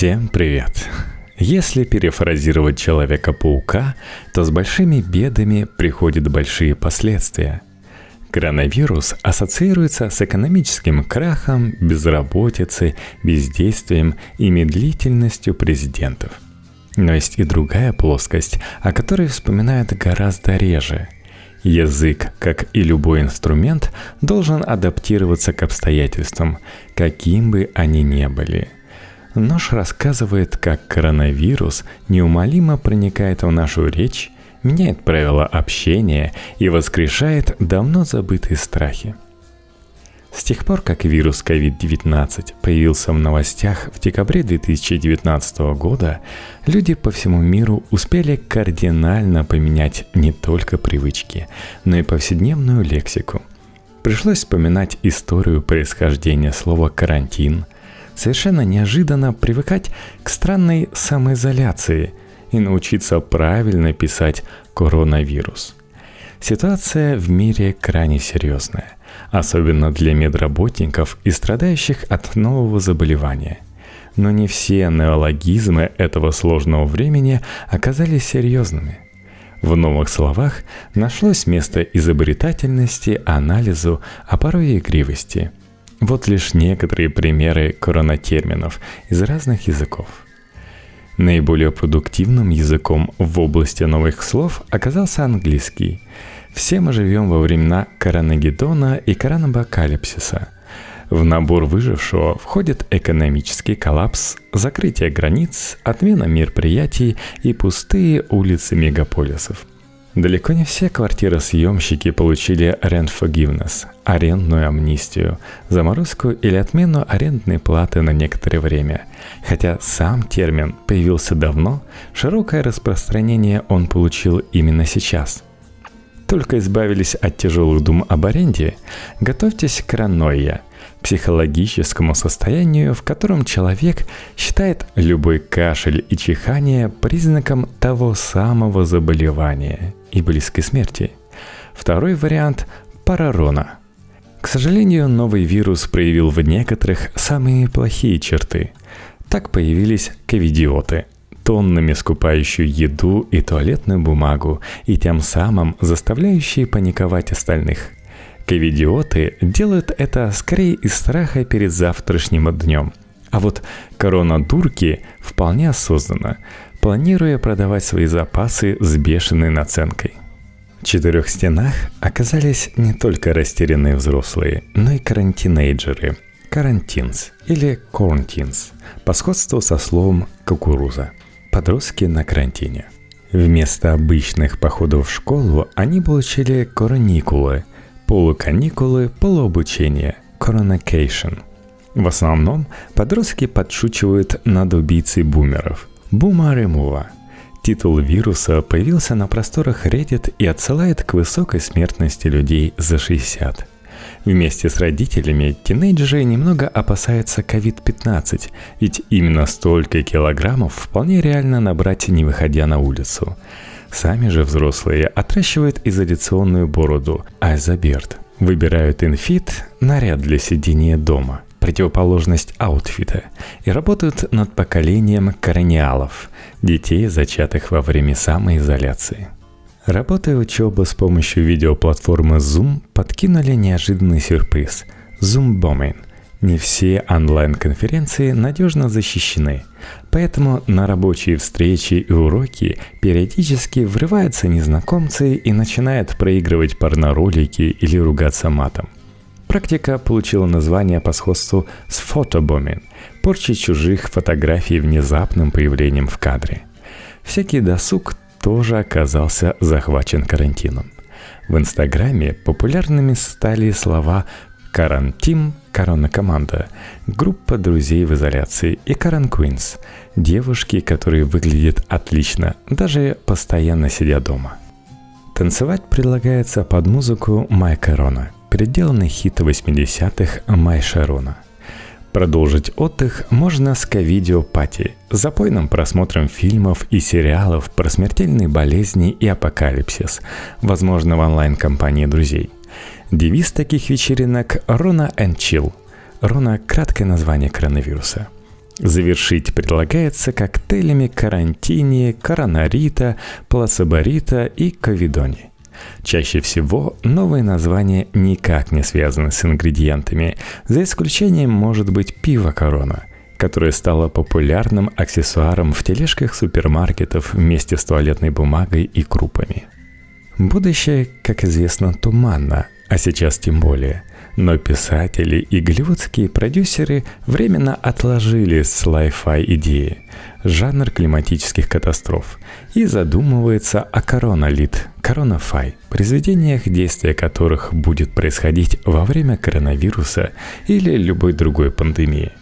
Всем привет! Если перефразировать Человека-паука, то с большими бедами приходят большие последствия. Коронавирус ассоциируется с экономическим крахом, безработицей, бездействием и медлительностью президентов. Но есть и другая плоскость, о которой вспоминают гораздо реже – Язык, как и любой инструмент, должен адаптироваться к обстоятельствам, каким бы они ни были. Нож рассказывает, как коронавирус неумолимо проникает в нашу речь, меняет правила общения и воскрешает давно забытые страхи – с тех пор, как вирус COVID-19 появился в новостях в декабре 2019 года, люди по всему миру успели кардинально поменять не только привычки, но и повседневную лексику. Пришлось вспоминать историю происхождения слова «карантин», совершенно неожиданно привыкать к странной самоизоляции и научиться правильно писать «коронавирус». Ситуация в мире крайне серьезная особенно для медработников и страдающих от нового заболевания. Но не все неологизмы этого сложного времени оказались серьезными. В новых словах нашлось место изобретательности, анализу, а порой и игривости. Вот лишь некоторые примеры коронатерминов из разных языков – Наиболее продуктивным языком в области новых слов оказался английский. Все мы живем во времена Коронагеддона и Коронабокалипсиса. В набор выжившего входит экономический коллапс, закрытие границ, отмена мероприятий и пустые улицы мегаполисов. Далеко не все квартиросъемщики получили rent forgiveness, арендную амнистию, заморозку или отмену арендной платы на некоторое время. Хотя сам термин появился давно, широкое распространение он получил именно сейчас – только избавились от тяжелых дум об аренде, готовьтесь к раноя, психологическому состоянию, в котором человек считает любой кашель и чихание признаком того самого заболевания и близкой смерти. Второй вариант – парарона. К сожалению, новый вирус проявил в некоторых самые плохие черты. Так появились ковидиоты – тоннами скупающую еду и туалетную бумагу, и тем самым заставляющие паниковать остальных. Ковидиоты делают это скорее из страха перед завтрашним днем. А вот корона-дурки вполне осознанно, планируя продавать свои запасы с бешеной наценкой. В четырех стенах оказались не только растерянные взрослые, но и карантинейджеры, карантинс или корнтинс, по сходству со словом «кукуруза». Подростки на карантине. Вместо обычных походов в школу они получили короникулы, полуканикулы, полуобучение, коронакейшн. В основном подростки подшучивают над убийцей бумеров. Бума ремува. Титул вируса появился на просторах Reddit и отсылает к высокой смертности людей за 60. Вместе с родителями тинейджеры немного опасаются COVID-15, ведь именно столько килограммов вполне реально набрать, не выходя на улицу. Сами же взрослые отращивают изоляционную бороду, isobeard. Выбирают infit, наряд для сидения дома, противоположность аутфита, и работают над поколением корониалов, детей, зачатых во время самоизоляции – Работа и учеба с помощью видеоплатформы Zoom подкинули неожиданный сюрприз – Zoom Bombing. Не все онлайн-конференции надежно защищены, поэтому на рабочие встречи и уроки периодически врываются незнакомцы и начинают проигрывать порноролики или ругаться матом. Практика получила название по сходству с фотобоминг – порчей чужих фотографий внезапным появлением в кадре. Всякий досуг тоже оказался захвачен карантином. В Инстаграме популярными стали слова «карантин», «корона-команда», «группа друзей в изоляции» и «каран Квинс» – девушки, которые выглядят отлично, даже постоянно сидя дома. Танцевать предлагается под музыку «Май Корона», переделанный хит 80-х «Май Шарона», Продолжить отдых можно с ковидеопати, запойным просмотром фильмов и сериалов про смертельные болезни и апокалипсис, возможно в онлайн-компании друзей. Девиз таких вечеринок «Рона and Chill». Рона – краткое название коронавируса. Завершить предлагается коктейлями карантини, коронарита, плацебарита и ковидони. Чаще всего новые названия никак не связаны с ингредиентами, за исключением может быть пиво корона, которое стало популярным аксессуаром в тележках супермаркетов вместе с туалетной бумагой и крупами. Будущее, как известно, туманно, а сейчас тем более. Но писатели и голливудские продюсеры временно отложили с лай-фай идеи, жанр климатических катастроф, и задумывается о короналит, коронафай, произведениях, действия которых будет происходить во время коронавируса или любой другой пандемии.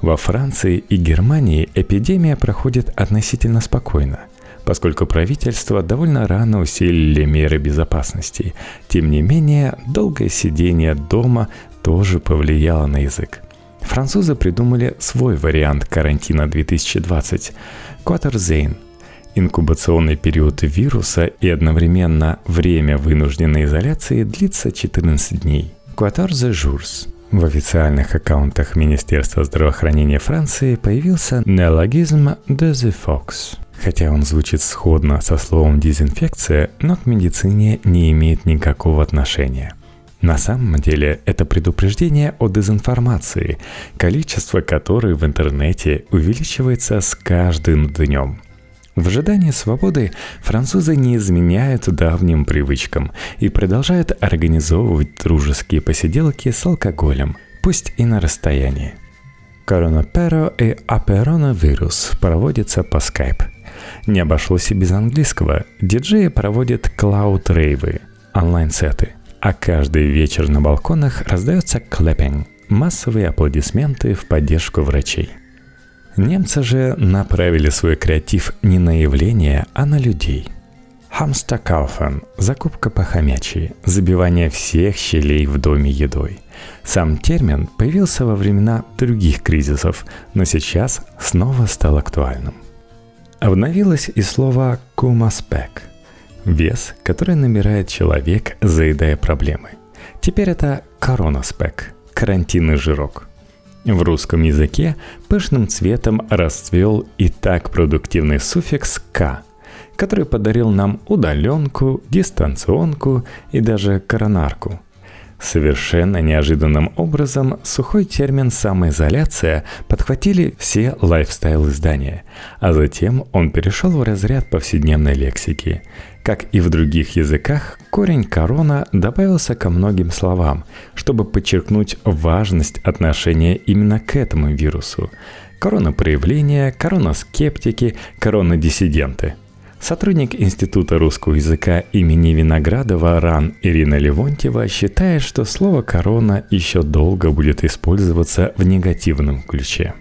Во Франции и Германии эпидемия проходит относительно спокойно – поскольку правительство довольно рано усилили меры безопасности. Тем не менее, долгое сидение дома тоже повлияло на язык. Французы придумали свой вариант карантина 2020 – Quaterzain – Инкубационный период вируса и одновременно время вынужденной изоляции длится 14 дней. Quatorze jours. В официальных аккаунтах Министерства здравоохранения Франции появился неологизм «de the fox», Хотя он звучит сходно со словом «дезинфекция», но к медицине не имеет никакого отношения. На самом деле это предупреждение о дезинформации, количество которой в интернете увеличивается с каждым днем. В ожидании свободы французы не изменяют давним привычкам и продолжают организовывать дружеские посиделки с алкоголем, пусть и на расстоянии. Коронаперо и апероновирус проводится по Skype – не обошлось и без английского. Диджеи проводят клауд-рейвы, онлайн-сеты. А каждый вечер на балконах раздается клэппинг – массовые аплодисменты в поддержку врачей. Немцы же направили свой креатив не на явление, а на людей. Хамстакауфен – закупка по хомячьи, забивание всех щелей в доме едой. Сам термин появился во времена других кризисов, но сейчас снова стал актуальным. Обновилось и слово «кумаспек» – вес, который набирает человек, заедая проблемы. Теперь это «коронаспек» – карантинный жирок. В русском языке пышным цветом расцвел и так продуктивный суффикс «к», который подарил нам удаленку, дистанционку и даже коронарку – Совершенно неожиданным образом сухой термин «самоизоляция» подхватили все лайфстайл-издания, а затем он перешел в разряд повседневной лексики. Как и в других языках, корень «корона» добавился ко многим словам, чтобы подчеркнуть важность отношения именно к этому вирусу. Корона-проявления, корона-скептики, корона-диссиденты – Сотрудник Института русского языка имени Виноградова РАН Ирина Левонтьева считает, что слово «корона» еще долго будет использоваться в негативном ключе.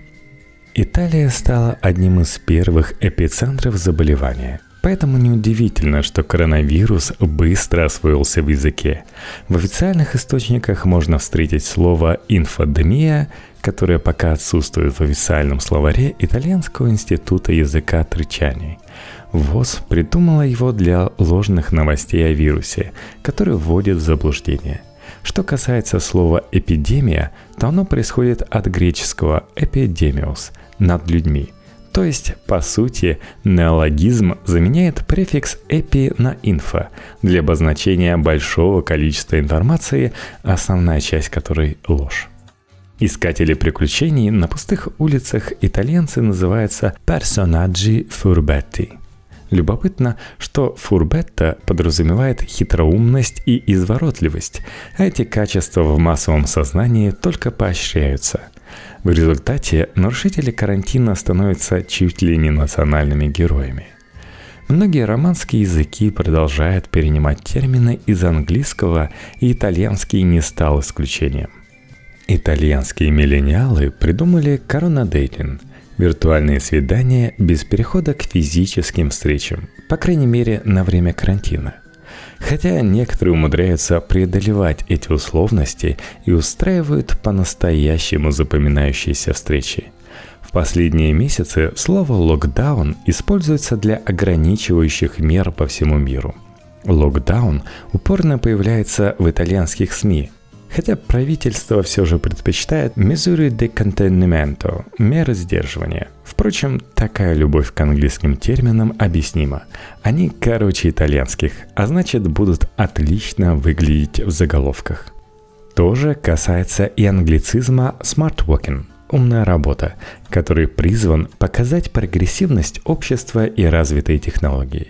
Италия стала одним из первых эпицентров заболевания. Поэтому неудивительно, что коронавирус быстро освоился в языке. В официальных источниках можно встретить слово «инфодемия», которое пока отсутствует в официальном словаре Итальянского института языка Тричани – ВОЗ придумала его для ложных новостей о вирусе, которые вводят в заблуждение. Что касается слова «эпидемия», то оно происходит от греческого «эпидемиус» – «над людьми». То есть, по сути, неологизм заменяет префикс «эпи» на «инфо» для обозначения большого количества информации, основная часть которой – ложь. Искатели приключений на пустых улицах итальянцы называются «персонаджи фурбетти», Любопытно, что фурбетта подразумевает хитроумность и изворотливость, а эти качества в массовом сознании только поощряются. В результате нарушители карантина становятся чуть ли не национальными героями. Многие романские языки продолжают перенимать термины из английского, и итальянский не стал исключением. Итальянские миллениалы придумали коронадейтинг – Виртуальные свидания без перехода к физическим встречам, по крайней мере на время карантина. Хотя некоторые умудряются преодолевать эти условности и устраивают по-настоящему запоминающиеся встречи. В последние месяцы слово «локдаун» используется для ограничивающих мер по всему миру. Локдаун упорно появляется в итальянских СМИ – хотя правительство все же предпочитает «misure de contenimento» – меры сдерживания. Впрочем, такая любовь к английским терминам объяснима. Они короче итальянских, а значит будут отлично выглядеть в заголовках. Тоже касается и англицизма «smart working» – умная работа, который призван показать прогрессивность общества и развитые технологии.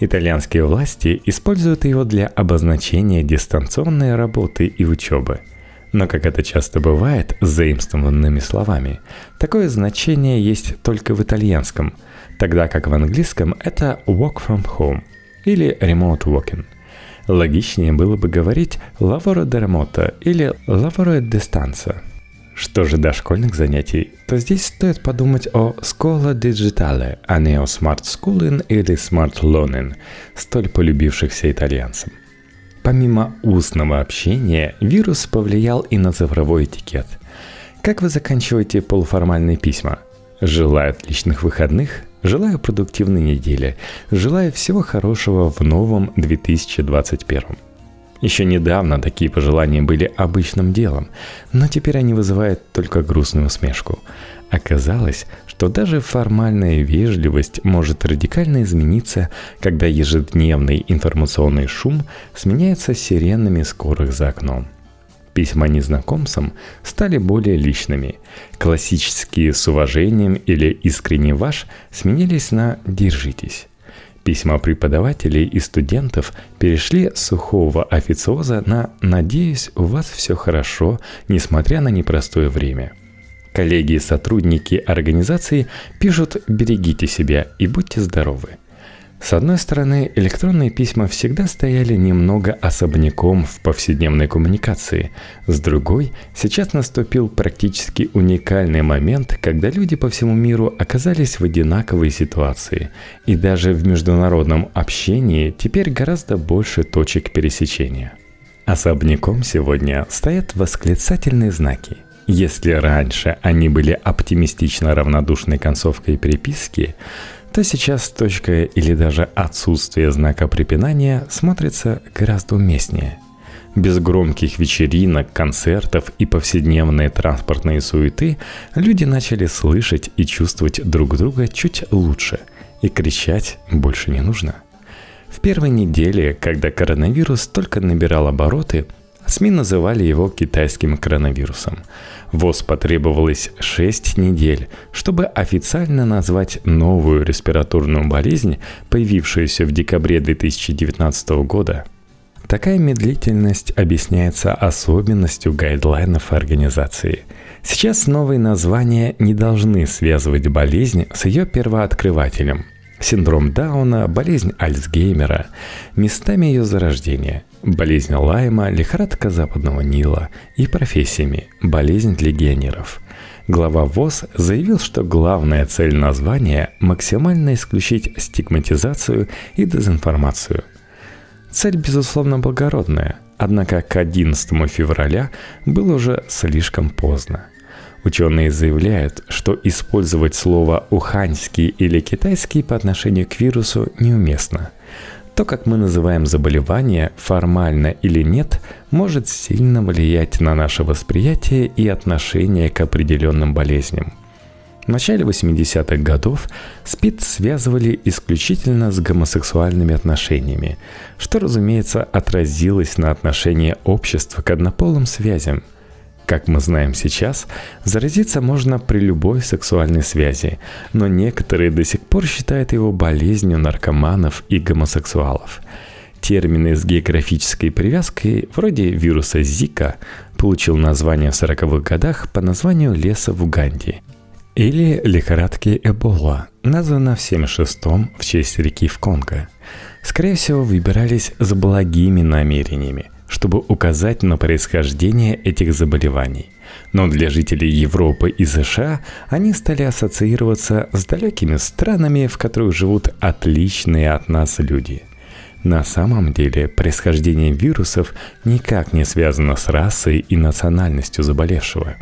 Итальянские власти используют его для обозначения дистанционной работы и учебы – но как это часто бывает с заимствованными словами, такое значение есть только в итальянском, тогда как в английском это work from home или remote working. Логичнее было бы говорить lavoro da remoto или lavoro distanza. Что же до школьных занятий, то здесь стоит подумать о «scuola digitale», а не о smart schooling или smart learning, столь полюбившихся итальянцам – Помимо устного общения, вирус повлиял и на цифровой этикет. Как вы заканчиваете полуформальные письма? Желаю отличных выходных, желаю продуктивной недели, желаю всего хорошего в новом 2021. Еще недавно такие пожелания были обычным делом, но теперь они вызывают только грустную усмешку. Оказалось, что даже формальная вежливость может радикально измениться, когда ежедневный информационный шум сменяется сиренами скорых за окном. Письма незнакомцам стали более личными. Классические «с уважением» или «искренне ваш» сменились на «держитесь». Письма преподавателей и студентов перешли с сухого официоза на «надеюсь, у вас все хорошо, несмотря на непростое время». Коллеги и сотрудники организации пишут «берегите себя и будьте здоровы». С одной стороны, электронные письма всегда стояли немного особняком в повседневной коммуникации. С другой, сейчас наступил практически уникальный момент, когда люди по всему миру оказались в одинаковой ситуации. И даже в международном общении теперь гораздо больше точек пересечения. Особняком сегодня стоят восклицательные знаки – если раньше они были оптимистично равнодушной концовкой переписки, то сейчас точка или даже отсутствие знака препинания смотрится гораздо уместнее. Без громких вечеринок, концертов и повседневной транспортной суеты люди начали слышать и чувствовать друг друга чуть лучше, и кричать больше не нужно. В первой неделе, когда коронавирус только набирал обороты, СМИ называли его китайским коронавирусом. ВОЗ потребовалось 6 недель, чтобы официально назвать новую респираторную болезнь, появившуюся в декабре 2019 года. Такая медлительность объясняется особенностью гайдлайнов организации. Сейчас новые названия не должны связывать болезнь с ее первооткрывателем – синдром Дауна, болезнь Альцгеймера, местами ее зарождения, болезнь Лайма, лихорадка Западного Нила и профессиями, болезнь легионеров. Глава ВОЗ заявил, что главная цель названия – максимально исключить стигматизацию и дезинформацию. Цель, безусловно, благородная, однако к 11 февраля было уже слишком поздно – Ученые заявляют, что использовать слово «уханьский» или «китайский» по отношению к вирусу неуместно. То, как мы называем заболевание, формально или нет, может сильно влиять на наше восприятие и отношение к определенным болезням. В начале 80-х годов СПИД связывали исключительно с гомосексуальными отношениями, что, разумеется, отразилось на отношении общества к однополым связям – как мы знаем сейчас, заразиться можно при любой сексуальной связи, но некоторые до сих пор считают его болезнью наркоманов и гомосексуалов. Термины с географической привязкой, вроде вируса Зика, получил название в 40-х годах по названию леса в Уганде. Или лихорадки Эбола, названа в 76-м в честь реки в Конго. Скорее всего, выбирались с благими намерениями – чтобы указать на происхождение этих заболеваний. Но для жителей Европы и США они стали ассоциироваться с далекими странами, в которых живут отличные от нас люди. На самом деле происхождение вирусов никак не связано с расой и национальностью заболевшего.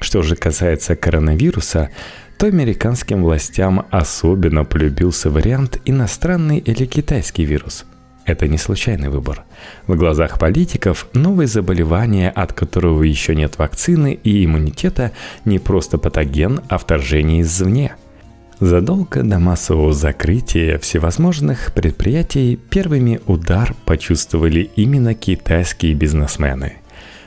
Что же касается коронавируса, то американским властям особенно полюбился вариант иностранный или китайский вирус – это не случайный выбор. В глазах политиков новое заболевание, от которого еще нет вакцины и иммунитета, не просто патоген, а вторжение извне – Задолго до массового закрытия всевозможных предприятий первыми удар почувствовали именно китайские бизнесмены.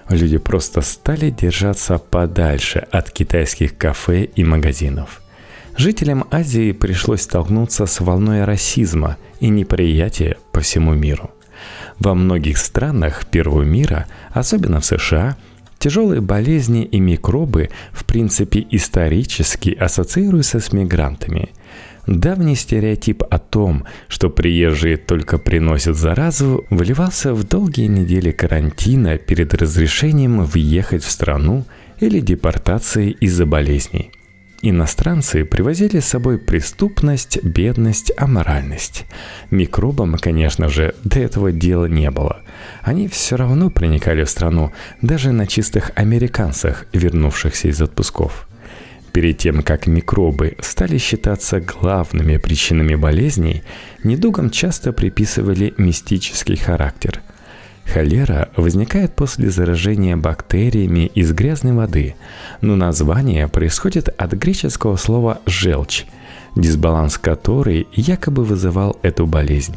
Люди просто стали держаться подальше от китайских кафе и магазинов. Жителям Азии пришлось столкнуться с волной расизма и неприятия по всему миру. Во многих странах первого мира, особенно в США – Тяжелые болезни и микробы, в принципе, исторически ассоциируются с мигрантами. Давний стереотип о том, что приезжие только приносят заразу, выливался в долгие недели карантина перед разрешением въехать в страну или депортацией из-за болезней – Иностранцы привозили с собой преступность, бедность, аморальность. Микробам, конечно же, до этого дела не было. Они все равно проникали в страну, даже на чистых американцах, вернувшихся из отпусков. Перед тем, как микробы стали считаться главными причинами болезней, недугам часто приписывали мистический характер – Холера возникает после заражения бактериями из грязной воды, но название происходит от греческого слова «желчь», дисбаланс которой якобы вызывал эту болезнь.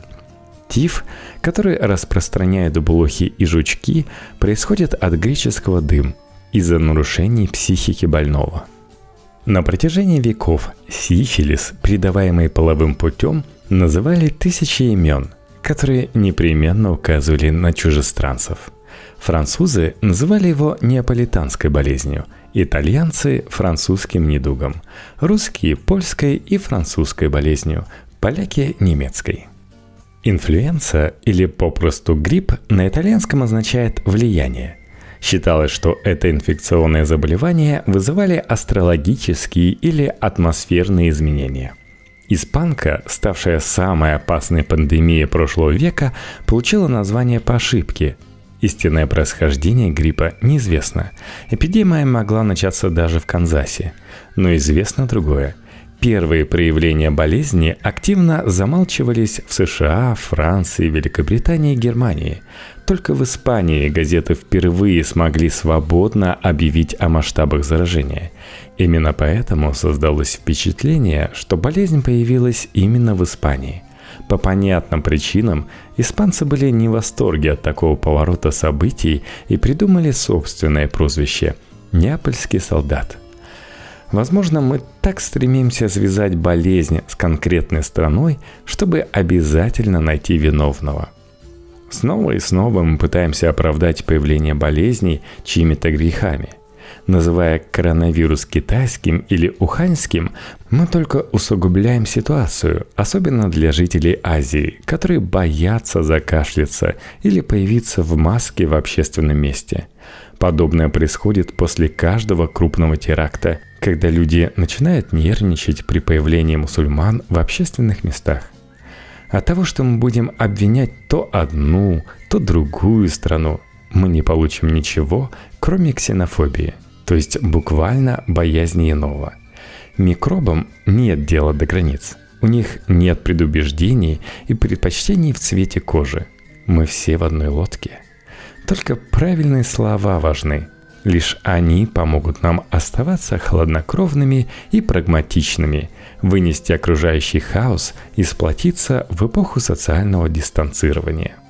Тиф, который распространяет блохи и жучки, происходит от греческого «дым» из-за нарушений психики больного. На протяжении веков сифилис, передаваемый половым путем, называли тысячи имен – которые непременно указывали на чужестранцев. Французы называли его неаполитанской болезнью, итальянцы – французским недугом, русские – польской и французской болезнью, поляки – немецкой. Инфлюенция или попросту грипп на итальянском означает «влияние», Считалось, что это инфекционное заболевание вызывали астрологические или атмосферные изменения – Испанка, ставшая самой опасной пандемией прошлого века, получила название по ошибке. Истинное происхождение гриппа неизвестно. Эпидемия могла начаться даже в Канзасе. Но известно другое. Первые проявления болезни активно замалчивались в США, Франции, Великобритании и Германии. Только в Испании газеты впервые смогли свободно объявить о масштабах заражения. Именно поэтому создалось впечатление, что болезнь появилась именно в Испании. По понятным причинам испанцы были не в восторге от такого поворота событий и придумали собственное прозвище – «Неапольский солдат». Возможно, мы так стремимся связать болезнь с конкретной страной, чтобы обязательно найти виновного – Снова и снова мы пытаемся оправдать появление болезней чьими-то грехами. Называя коронавирус китайским или уханьским, мы только усугубляем ситуацию, особенно для жителей Азии, которые боятся закашляться или появиться в маске в общественном месте. Подобное происходит после каждого крупного теракта, когда люди начинают нервничать при появлении мусульман в общественных местах. От того, что мы будем обвинять то одну, то другую страну, мы не получим ничего, кроме ксенофобии, то есть буквально боязни иного. Микробам нет дела до границ. У них нет предубеждений и предпочтений в цвете кожи. Мы все в одной лодке. Только правильные слова важны. Лишь они помогут нам оставаться хладнокровными и прагматичными, вынести окружающий хаос и сплотиться в эпоху социального дистанцирования.